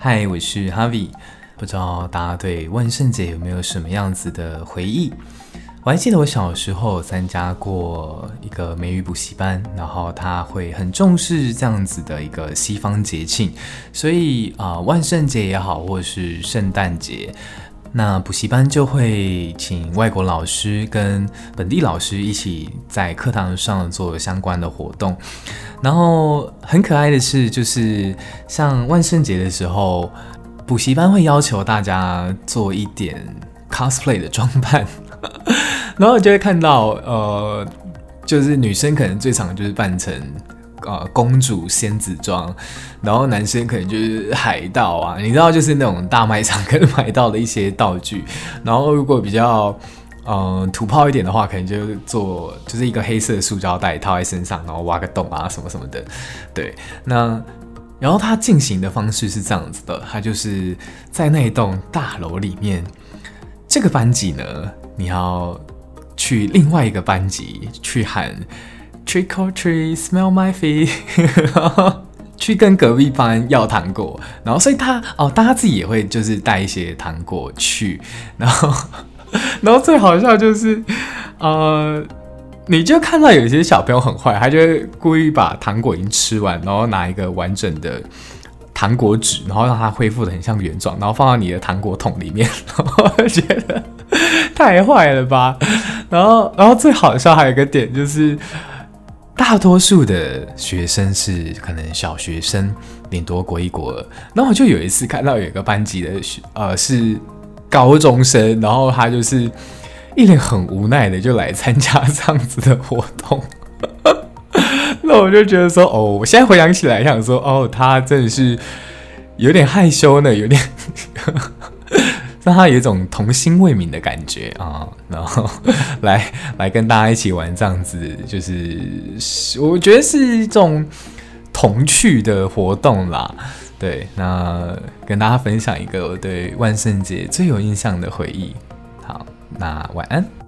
嗨，我是 Harvey。不知道大家对万圣节有没有什么样子的回忆？我还记得我小时候参加过一个美语补习班，然后他会很重视这样子的一个西方节庆，所以啊、呃，万圣节也好，或是圣诞节，那补习班就会请外国老师跟本地老师一起在课堂上做相关的活动。然后很可爱的是，就是像万圣节的时候，补习班会要求大家做一点 cosplay 的装扮。然后就会看到，呃，就是女生可能最常就是扮成呃公主仙子装，然后男生可能就是海盗啊，你知道，就是那种大卖场可能买到的一些道具。然后如果比较嗯、土炮一点的话，可能就做就是一个黑色的塑胶袋套在身上，然后挖个洞啊什么什么的。对，那然后他进行的方式是这样子的，他就是在那一栋大楼里面，这个班级呢，你要。去另外一个班级去喊 Trick or treat, smell my feet，去跟隔壁班要糖果，然后所以他哦，大家自己也会就是带一些糖果去，然后然后最好笑就是呃，你就看到有些小朋友很坏，他就会故意把糖果已经吃完，然后拿一个完整的糖果纸，然后让它恢复的很像原状，然后放到你的糖果桶里面，然后我觉得太坏了吧。然后，然后最好笑还有一个点就是，大多数的学生是可能小学生，顶多国一国二。然后我就有一次看到有一个班级的学，呃，是高中生，然后他就是一脸很无奈的就来参加这样子的活动。那我就觉得说，哦，我现在回想起来，想说，哦，他真的是有点害羞呢，有点。让他有一种童心未泯的感觉啊，然后 来来跟大家一起玩这样子，就是我觉得是一种童趣的活动啦。对，那跟大家分享一个我对万圣节最有印象的回忆。好，那晚安。